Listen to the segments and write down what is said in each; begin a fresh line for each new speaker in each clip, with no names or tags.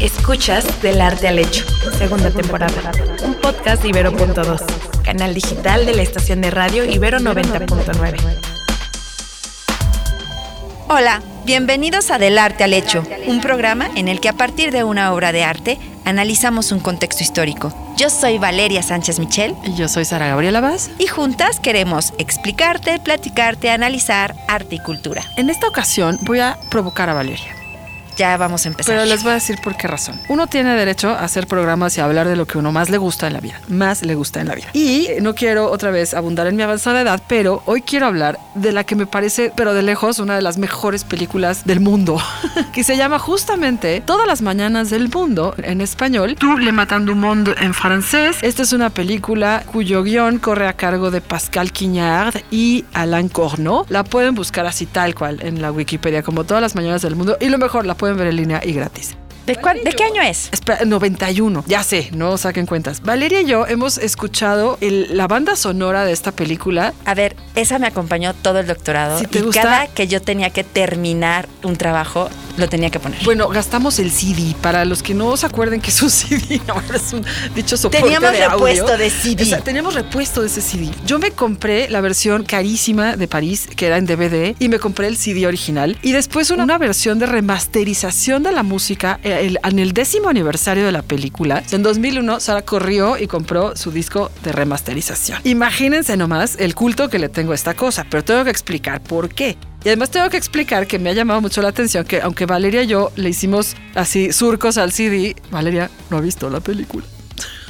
Escuchas Del Arte al Hecho, segunda temporada. Un podcast de Ibero.2, canal digital de la estación de radio Ibero 90.9.
Hola, bienvenidos a Del Arte al Hecho, un programa en el que a partir de una obra de arte analizamos un contexto histórico. Yo soy Valeria Sánchez Michel.
Y yo soy Sara Gabriela Vaz.
Y juntas queremos explicarte, platicarte, analizar arte y cultura.
En esta ocasión voy a provocar a Valeria
ya vamos a empezar.
Pero les voy a decir por qué razón. Uno tiene derecho a hacer programas y a hablar de lo que uno más le gusta en la vida. Más le gusta en la vida. Y no quiero otra vez abundar en mi avanzada edad, pero hoy quiero hablar de la que me parece, pero de lejos, una de las mejores películas del mundo. que se llama justamente Todas las mañanas del mundo en español. Tout le matin du monde en francés. Esta es una película cuyo guion corre a cargo de Pascal Quignard y Alain Corneau. La pueden buscar así tal cual en la Wikipedia, como Todas las mañanas del mundo. Y lo mejor, la pueden ver en línea y gratis.
¿De, ¿De, qué año es?
Espera, 91. Ya sé, no saquen cuentas. Valeria y yo hemos escuchado la banda sonora de esta película.
A ver, esa me acompañó todo el doctorado.
Si te
y
gusta,
cada que yo tenía que terminar un trabajo, lo tenía que poner.
Bueno, gastamos el CD. Para los que no se acuerden que es un CD, ahora es un dicho soporte
Teníamos
de
repuesto
audio.
de CD.
O sea, teníamos repuesto de ese CD. Yo me compré la versión carísima de París, que era en DVD, y me compré el CD original. Y después una, una versión de remasterización de la música eh, el, en el décimo aniversario de la película. En 2001, Sara corrió y compró su disco de remasterización. Imagínense nomás el culto que le tengo a esta cosa, pero tengo que explicar por qué. Y además tengo que explicar que me ha llamado mucho la atención que aunque Valeria y yo le hicimos así surcos al CD, Valeria no ha visto la película.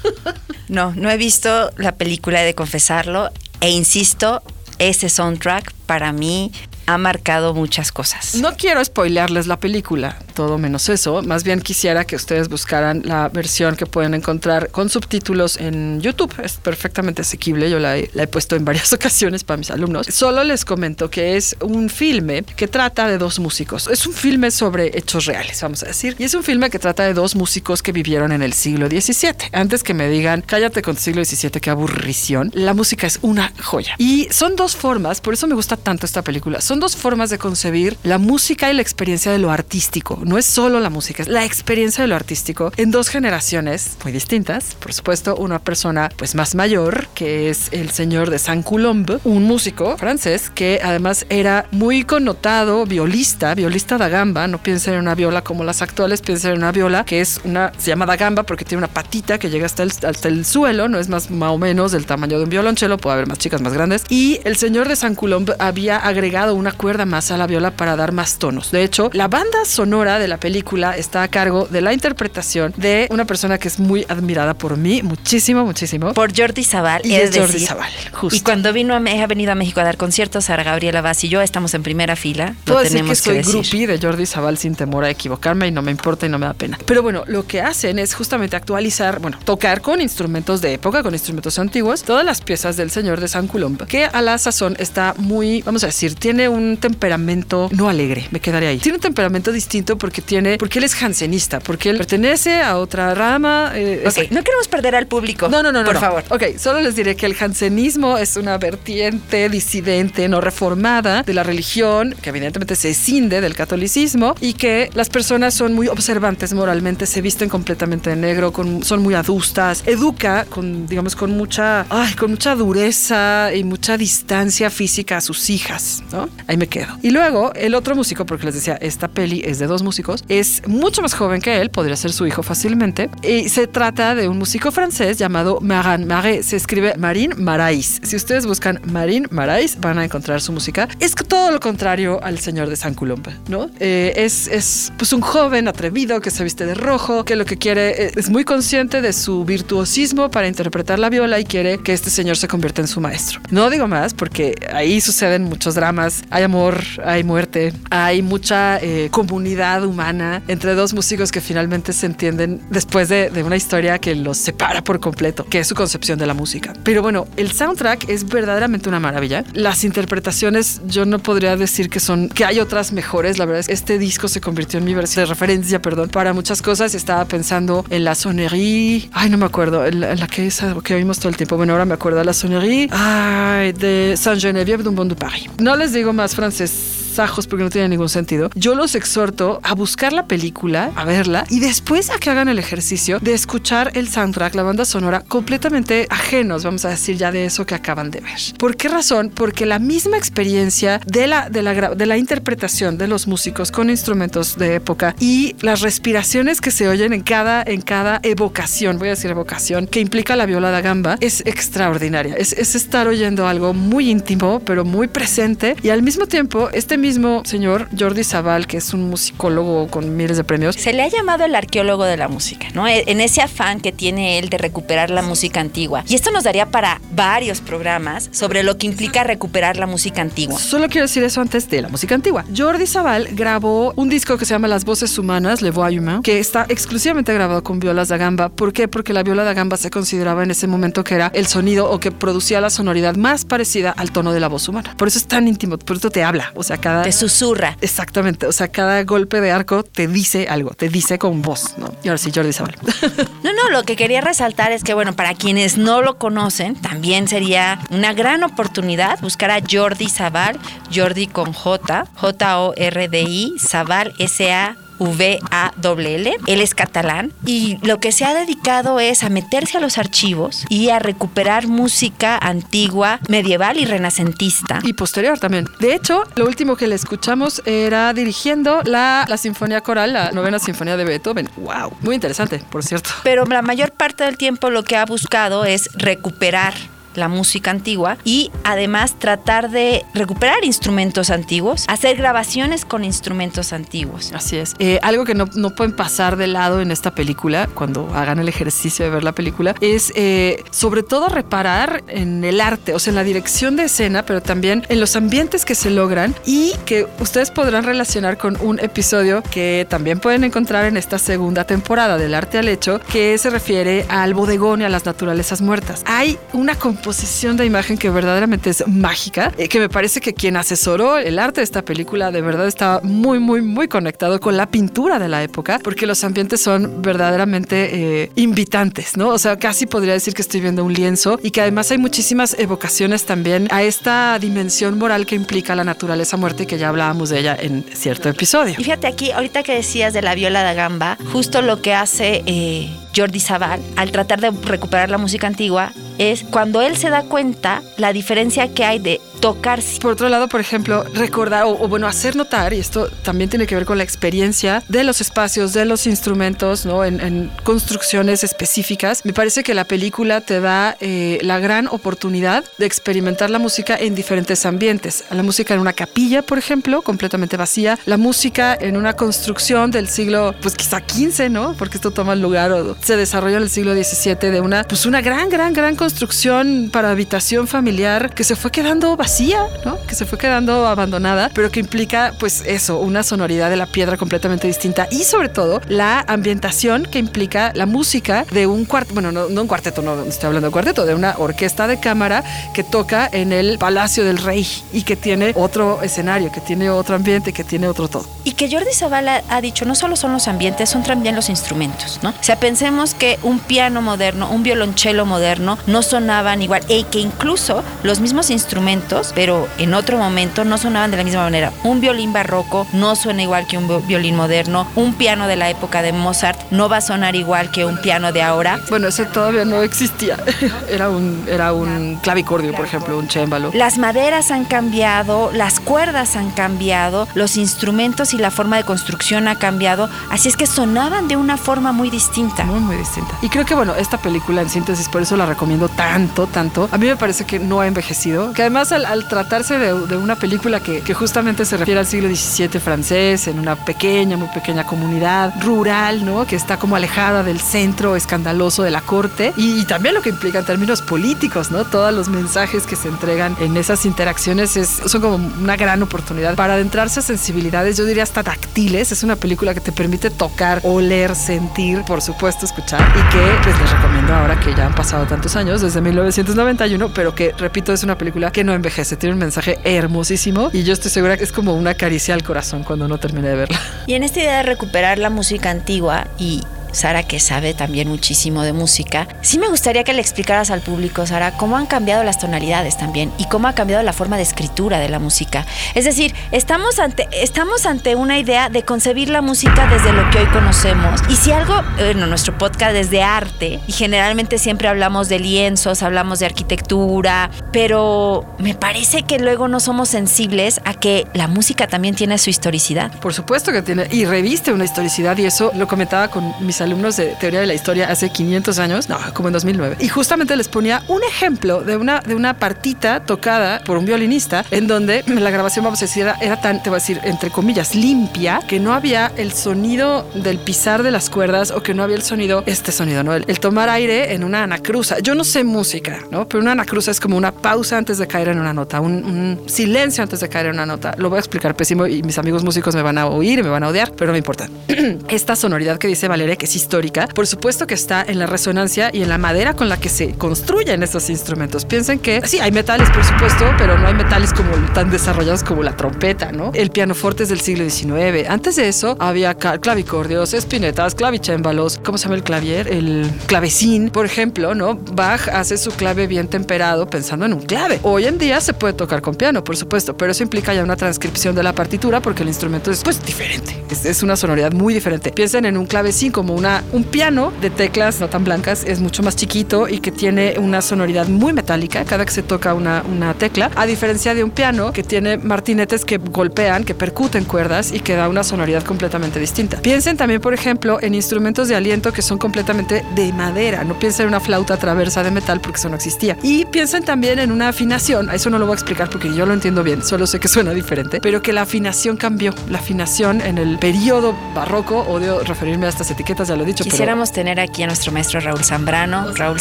No, no he visto la película, de confesarlo. E insisto, ese soundtrack para mí ha marcado muchas cosas.
No quiero spoilearles la película, todo menos eso. Más bien quisiera que ustedes buscaran la versión que pueden encontrar con subtítulos en YouTube. Es perfectamente asequible. Yo la he, la he puesto en varias ocasiones para mis alumnos. Solo les comento que es un filme que trata de dos músicos. Es un filme sobre hechos reales, vamos a decir. Y es un filme que trata de dos músicos que vivieron en el siglo XVII. Antes que me digan, cállate con tu siglo XVII, qué aburrición. La música es una joya. Y son dos formas, por eso me gusta tanto esta película. Son dos formas de concebir la música y la experiencia de lo artístico. No es solo la música, es la experiencia de lo artístico en dos generaciones muy distintas. Por supuesto, una persona pues más mayor, que es el señor de Saint-Coulombe, un músico francés que además era muy connotado violista, violista da gamba. No piensen en una viola como las actuales, piensen en una viola que es una, se llama da gamba porque tiene una patita que llega hasta el, hasta el suelo, no es más, más o menos del tamaño de un violonchelo, puede haber más chicas más grandes. Y el señor de Saint-Coulombe había agregado una cuerda más a la viola para dar más tonos. De hecho, la banda sonora de la película está a cargo de la interpretación de una persona que es muy admirada por mí, muchísimo, muchísimo.
Por Jordi Zaval.
Y es, Jordi Zaval, justo.
Y cuando vino a, ha venido a México a dar conciertos, Sara Gabriela Vaz y yo estamos en primera fila.
Puedo
lo
decir
tenemos
que soy
decir.
groupie de Jordi Zaval sin temor a equivocarme y no me importa y no me da pena. Pero bueno, lo que hacen es justamente actualizar, bueno, tocar con instrumentos de época, con instrumentos antiguos, todas las piezas del señor de San Coulombe, que a la sazón está muy, vamos a decir, tiene un temperamento no alegre, me quedaré ahí. Tiene un temperamento distinto porque tiene, porque él es jansenista, porque él pertenece a otra rama. Eh,
Ok,
es-
no queremos perder al público.
no, no, no, no.
Por
no.
favor.
Ok, solo les diré que el jansenismo es una vertiente disidente, no reformada de la religión, que evidentemente se escinde del catolicismo y que las personas son muy observantes moralmente, se visten completamente de negro, con- son muy adustas, educa con, digamos, con mucha, ay, con mucha dureza y mucha distancia física a sus hijas, ¿no? Ahí me quedo. Y luego, el otro músico, porque les decía, esta peli es de dos músicos, es mucho más joven que él, podría ser su hijo fácilmente, y se trata de un músico francés llamado Marin Marais. Se escribe Marin Marais. Si ustedes buscan Marin Marais, van a encontrar su música. Es todo lo contrario al señor de San Coulombe, ¿no? Eh, es, es pues un joven atrevido que se viste de rojo, que lo que quiere eh, es muy consciente de su virtuosismo para interpretar la viola y quiere que este señor se convierta en su maestro. No digo más porque ahí suceden muchos dramas. Hay amor, hay muerte, hay mucha eh, comunidad humana entre dos músicos que finalmente se entienden después de, de una historia que los separa por completo, que es su concepción de la música. Pero bueno, el soundtrack es verdaderamente una maravilla. Las interpretaciones, yo no podría decir que son, que hay otras mejores. La verdad es que este disco se convirtió en mi versión de referencia, perdón, para muchas cosas. Estaba pensando en la sonnerie, ay, no me acuerdo, en la, en la que, esa, que oímos todo el tiempo. Bueno, ahora me acuerdo la sonnerie, ay, de Saint-Geneviève d'un Bon de Paris. No les digo más francés agasajos porque no tiene ningún sentido, yo los exhorto a buscar la película, a verla y después a que hagan el ejercicio de escuchar el soundtrack, la banda sonora, completamente ajenos, vamos a decir ya de eso que acaban de ver. ¿Por qué razón? Porque la misma experiencia de la, de la, de la interpretación de los músicos con instrumentos de época y las respiraciones que se oyen en cada, en cada evocación, voy a decir evocación, que implica la viola da gamba, es extraordinaria. Es, es estar oyendo algo muy íntimo, pero muy presente y al mismo tiempo este mismo señor Jordi Zaval, que es un musicólogo con miles de premios,
se le ha llamado el arqueólogo de la música, ¿no? E, en ese afán que tiene él de recuperar la música antigua. Y esto nos daría para varios programas sobre lo que implica recuperar la música antigua.
Solo quiero decir eso antes de la música antigua. Jordi Zaval grabó un disco que se llama Las voces humanas, Le Voix Humain, que está exclusivamente grabado con violas da gamba. ¿Por qué? Porque la viola da gamba se consideraba en ese momento que era el sonido o que producía la sonoridad más parecida al tono de la voz humana. Por eso es tan íntimo, por eso te habla, o sea, cada...
Te susurra.
Exactamente, o sea, cada golpe de arco te dice algo, te dice con voz, ¿no? Y ahora sí, Jordi Zaval.
no, no, lo que quería resaltar es que, bueno, para quienes no lo conocen, también sería una gran oportunidad buscar a Jordi Zaval, Jordi con J, J-O-R-D-I, Zaval, S-A V-A-L-L. Él es catalán y lo que se ha dedicado es a meterse a los archivos y a recuperar música antigua, medieval y renacentista.
Y posterior también. De hecho, lo último que le escuchamos era dirigiendo la, la Sinfonía Coral, la novena Sinfonía de Beethoven. ¡Wow! Muy interesante, por cierto.
Pero la mayor parte del tiempo lo que ha buscado es recuperar la música antigua y además tratar de recuperar instrumentos antiguos, hacer grabaciones con instrumentos antiguos.
Así es. Eh, algo que no, no, pueden pasar de lado en esta película, cuando hagan el ejercicio de ver la película, es eh, sobre todo reparar en el arte, o sea, en la dirección de escena, pero también en los ambientes que se logran y que ustedes podrán relacionar con un episodio que también pueden encontrar en esta segunda temporada del arte al hecho, que se refiere al bodegón y a las naturalezas muertas. Hay una composición de imagen que verdaderamente es mágica, eh, que me parece que quien asesoró el arte de esta película de verdad está muy, muy, muy conectado con la pintura de la época, porque los ambientes son verdaderamente eh, invitantes, ¿no? O sea, casi podría decir que estoy viendo un lienzo y que además hay muchísimas evocaciones también a esta dimensión moral que implica la naturaleza muerte, que ya hablábamos de ella en cierto episodio.
Y fíjate aquí, ahorita que decías de la viola da gamba, justo lo que hace... Eh, Jordi Zaval, al tratar de recuperar la música antigua, es cuando él se da cuenta la diferencia que hay de tocar.
Por otro lado, por ejemplo, recordar o, o, bueno, hacer notar, y esto también tiene que ver con la experiencia de los espacios, de los instrumentos, ¿no? En, en construcciones específicas. Me parece que la película te da eh, la gran oportunidad de experimentar la música en diferentes ambientes. La música en una capilla, por ejemplo, completamente vacía. La música en una construcción del siglo, pues quizá 15, ¿no? Porque esto toma lugar o se desarrolla en el siglo XVII de una, pues una gran, gran, gran construcción para habitación familiar que se fue quedando vacía, ¿no? Que se fue quedando abandonada, pero que implica, pues eso, una sonoridad de la piedra completamente distinta y sobre todo la ambientación que implica la música de un cuarteto, bueno, no, no un cuarteto, no estoy hablando de cuarteto, de una orquesta de cámara que toca en el Palacio del Rey y que tiene otro escenario, que tiene otro ambiente, que tiene otro todo.
Y que Jordi Zavala ha dicho, no solo son los ambientes, son también los instrumentos, ¿no? O sea, pensemos que un piano moderno, un violonchelo moderno no sonaban igual, y que incluso los mismos instrumentos, pero en otro momento no sonaban de la misma manera. Un violín barroco no suena igual que un violín moderno, un piano de la época de Mozart no va a sonar igual que un piano de ahora.
Bueno, ese todavía no existía. Era un, era un clavicordio, por ejemplo, un chémbalo.
Las maderas han cambiado, las cuerdas han cambiado, los instrumentos y la forma de construcción ha cambiado, así es que sonaban de una forma muy distinta.
Muy, muy distinta. Y creo que, bueno, esta película en síntesis, por eso la recomiendo tanto, tanto. A mí me parece que no ha envejecido. Que además, al, al tratarse de, una película que, justamente se refiere al siglo XVII francés, en una pequeña, muy pequeña comunidad rural, ¿no? Que está como alejada del centro escandaloso de la corte. Y, también lo que implica en términos políticos, ¿no? Todos los mensajes que se entregan en esas interacciones es, son como una gran oportunidad para adentrarse a sensibilidades, yo diría hasta táctiles. Es una película que te permite tocar, oler, sentir, por supuesto, escuchar y que pues les recomiendo que ya han pasado tantos años, desde 1991, pero que, repito, es una película que no envejece, tiene un mensaje hermosísimo y yo estoy segura que es como una caricia al corazón cuando uno termine de verla.
Y en esta idea de recuperar la música antigua y Sara que sabe también muchísimo de música, sí me gustaría que le explicaras al público, Sara, cómo han cambiado las tonalidades también y cómo ha cambiado la forma de escritura de la música. Es decir, estamos ante, estamos ante una idea de concebir la música desde lo que hoy conocemos. Y si algo, bueno, nuestro podcast es de arte y generalmente siempre hablamos de lienzos, hablamos de arquitectura, pero me parece que luego no somos sensibles a que la música también tiene su historicidad.
Por supuesto que tiene, y reviste una historicidad, y eso lo comentaba con mis alumnos de teoría de la historia hace 500 años, no, como en 2009. Y justamente les ponía un ejemplo de una, de una partita tocada por un violinista, en donde la grabación, vamos a decir, era, era tan, te voy a decir, entre comillas, limpia, que no había el sonido del pisar de las cuerdas o que no había el sonido, este sonido, ¿no? El, el tomar aire en una anacruza. Yo no sé música, ¿no? Pero una anacruza es como una pausa antes de caer en una nota, un, un silencio antes de caer en una nota. Lo voy a explicar pésimo y mis amigos músicos me van a oír y me van a odiar, pero no me importa. Esta sonoridad que dice Valeria, que es histórica, por supuesto que está en la resonancia y en la madera con la que se construyen estos instrumentos. Piensen que sí, hay metales, por supuesto, pero no hay metales como tan desarrollados como la trompeta, ¿no? El pianoforte es del siglo XIX. Antes de eso había clavicordios, espinetas, clavicémbalos, ¿cómo se llama el clavier? El clavecín, por ejemplo, ¿no? Bach hace su clave bien temperado pensando en un clave. Hoy en día se puede tocar con piano, por supuesto, pero eso implica ya una transcripción de la partitura porque el instrumento es pues diferente. Es, es una sonoridad muy diferente. Piensen en un clavecín como una, un piano de teclas no tan blancas, es mucho más chiquito y que tiene una sonoridad muy metálica cada que se toca una, una tecla, a diferencia de un piano que tiene martinetes que golpean, que percuten cuerdas y que da una sonoridad completamente distinta. Piensen también, por ejemplo, en instrumentos de aliento que son completamente de madera. No piensen en una flauta traversa de metal porque eso no existía. Y piensen también en una afinación. Eso no lo voy a explicar porque yo lo entiendo bien, solo sé que suena diferente, pero que la afinación cambió. La afinación en el periodo barroco, odio referirme a estas etiquetas, ya lo he dicho.
Quisiéramos
pero...
tener aquí a nuestro maestro Raúl Zambrano. Raúl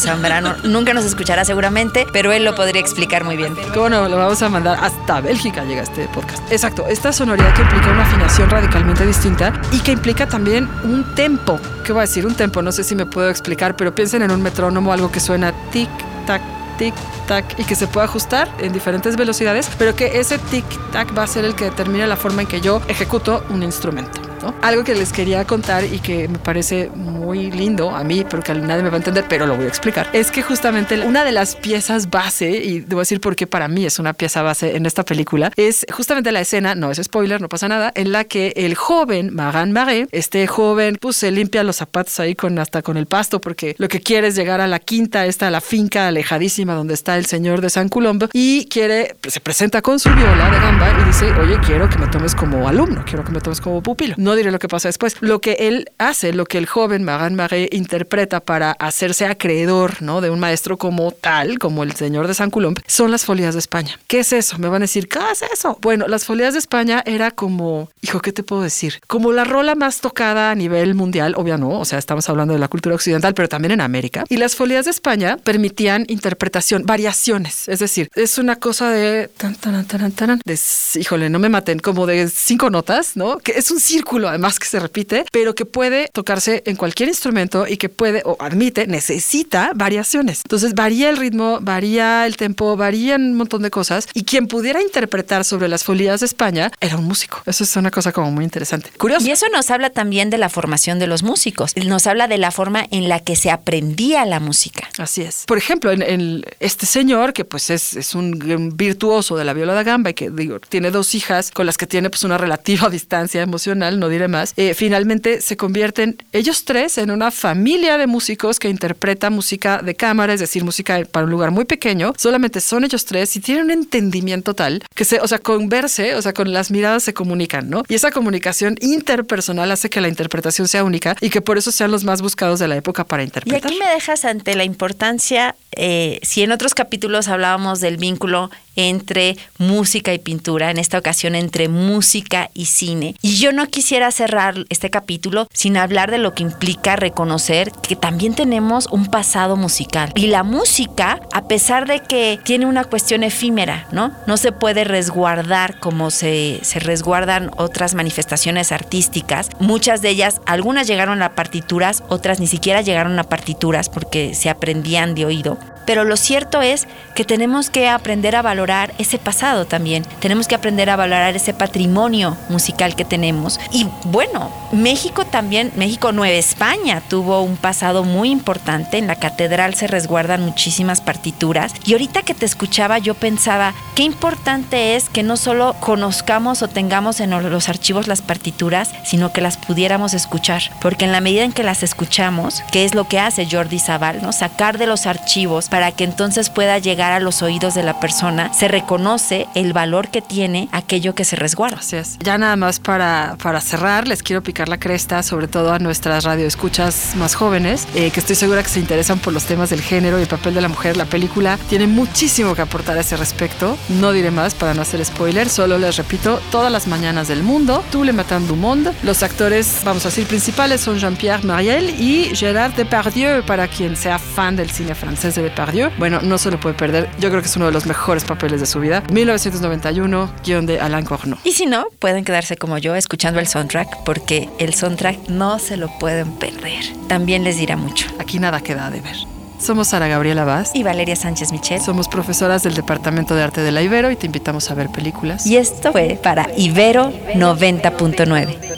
Zambrano nunca nos escuchará seguramente, pero él lo podría explicar muy bien.
¿Cómo no? Lo vamos a mandar hasta Bélgica llega este podcast. Exacto, esta sonoridad que implica una afinación radicalmente distinta y que implica también un tempo. ¿Qué voy a decir? Un tempo, no sé si me puedo explicar, pero piensen en un metrónomo, algo que suena tic, tac, tic, tac y que se puede ajustar en diferentes velocidades, pero que ese tic, tac va a ser el que determine la forma en que yo ejecuto un instrumento. ¿No? Algo que les quería contar y que me parece muy lindo a mí, pero que nadie me va a entender, pero lo voy a explicar, es que justamente una de las piezas base, y debo decir por qué para mí es una pieza base en esta película, es justamente la escena, no es spoiler, no pasa nada, en la que el joven Magan Marais, este joven, pues se limpia los zapatos ahí con hasta con el pasto, porque lo que quiere es llegar a la quinta, esta, la finca alejadísima donde está el señor de San Colombo, y quiere, pues, se presenta con su viola de gamba y dice, oye, quiero que me tomes como alumno, quiero que me tomes como pupilo. No diré lo que pasa después. Lo que él hace, lo que el joven Magan Marais interpreta para hacerse acreedor ¿no? de un maestro como tal, como el señor de San Colombo, son las folías de España. ¿Qué es eso? Me van a decir, ¿qué es eso? Bueno, las folías de España era como, hijo, ¿qué te puedo decir? Como la rola más tocada a nivel mundial, obvio no, o sea, estamos hablando de la cultura occidental, pero también en América. Y las folías de España permitían interpretación, variaciones, es decir, es una cosa de, tan, tan, tan, tan, de híjole, no me maten, como de cinco notas, ¿no? Que es un círculo además que se repite, pero que puede tocarse en cualquier instrumento y que puede o admite, necesita variaciones. Entonces varía el ritmo, varía el tempo, varían un montón de cosas y quien pudiera interpretar sobre las folías de España era un músico. Eso es una cosa como muy interesante. Curioso.
Y eso nos habla también de la formación de los músicos. Nos habla de la forma en la que se aprendía la música.
Así es. Por ejemplo, en, en este señor que pues es, es un virtuoso de la viola da gamba y que digo, tiene dos hijas con las que tiene pues una relativa distancia emocional, no diré más, eh, finalmente se convierten ellos tres en una familia de músicos que interpreta música de cámara, es decir, música para un lugar muy pequeño. Solamente son ellos tres y tienen un entendimiento tal que se, o sea, con verse, o sea, con las miradas se comunican, ¿no? Y esa comunicación interpersonal hace que la interpretación sea única y que por eso sean los más buscados de la época para interpretar.
Y aquí me dejas ante la importancia, eh, si en otros capítulos hablábamos del vínculo entre música y pintura, en esta ocasión entre música y cine. Y yo no quisiera cerrar este capítulo sin hablar de lo que implica reconocer que también tenemos un pasado musical. Y la música, a pesar de que tiene una cuestión efímera, ¿no? No se puede resguardar como se, se resguardan otras manifestaciones artísticas. Muchas de ellas, algunas llegaron a partituras, otras ni siquiera llegaron a partituras porque se aprendían de oído. Pero lo cierto es que tenemos que aprender a valorar ese pasado también. Tenemos que aprender a valorar ese patrimonio musical que tenemos. Y bueno, México también, México Nueva España tuvo un pasado muy importante. En la catedral se resguardan muchísimas partituras. Y ahorita que te escuchaba yo pensaba, qué importante es que no solo conozcamos o tengamos en los archivos las partituras, sino que las pudiéramos escuchar. Porque en la medida en que las escuchamos, que es lo que hace Jordi Zaval, ¿no? Sacar de los archivos para que entonces pueda llegar a los oídos de la persona, se reconoce el valor que tiene aquello que se resguarda.
Así. Ya nada más para, para cerrar, les quiero picar la cresta, sobre todo a nuestras radioescuchas más jóvenes, eh, que estoy segura que se interesan por los temas del género y el papel de la mujer. La película tiene muchísimo que aportar a ese respecto. No diré más para no hacer spoiler, solo les repito, todas las mañanas del mundo, Tout le matin du monde. Los actores, vamos a decir, principales son Jean-Pierre Mariel y Gérard Depardieu, para quien sea fan del cine francés de Depardieu. Bueno, no se lo puede perder. Yo creo que es uno de los mejores papeles de su vida. 1991, guion de Alain Corneau.
Y si no, pueden quedarse como yo escuchando el soundtrack, porque el soundtrack no se lo pueden perder. También les dirá mucho.
Aquí nada queda de ver. Somos Sara Gabriela Vaz.
Y Valeria Sánchez Michel.
Somos profesoras del Departamento de Arte de la Ibero y te invitamos a ver películas.
Y esto fue para Ibero 90.9.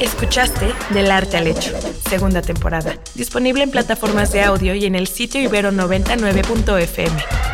Escuchaste Del Arte al Hecho, segunda temporada. Disponible en plataformas de audio y en el sitio ibero99.fm.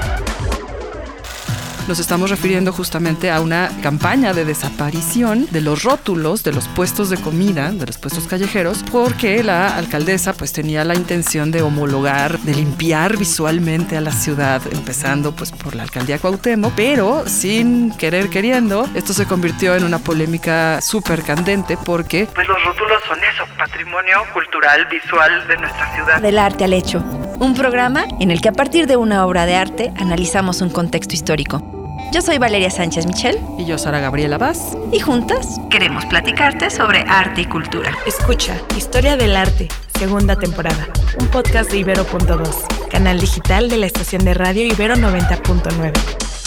Nos estamos refiriendo justamente a una campaña de desaparición de los rótulos de los puestos de comida, de los puestos callejeros, porque la alcaldesa pues tenía la intención de homologar, de limpiar visualmente a la ciudad, empezando pues por la alcaldía Cuauhtémoc, pero sin querer queriendo, esto se convirtió en una polémica súper candente porque
pues los rótulos son eso, patrimonio cultural visual de nuestra ciudad.
Del arte al hecho, un programa en el que a partir de una obra de arte analizamos un contexto histórico. Yo soy Valeria Sánchez Michel.
Y yo, Sara Gabriela Vaz.
Y juntas queremos platicarte sobre arte y cultura.
Escucha Historia del Arte, segunda temporada. Un podcast de Ibero.2, canal digital de la estación de radio Ibero 90.9.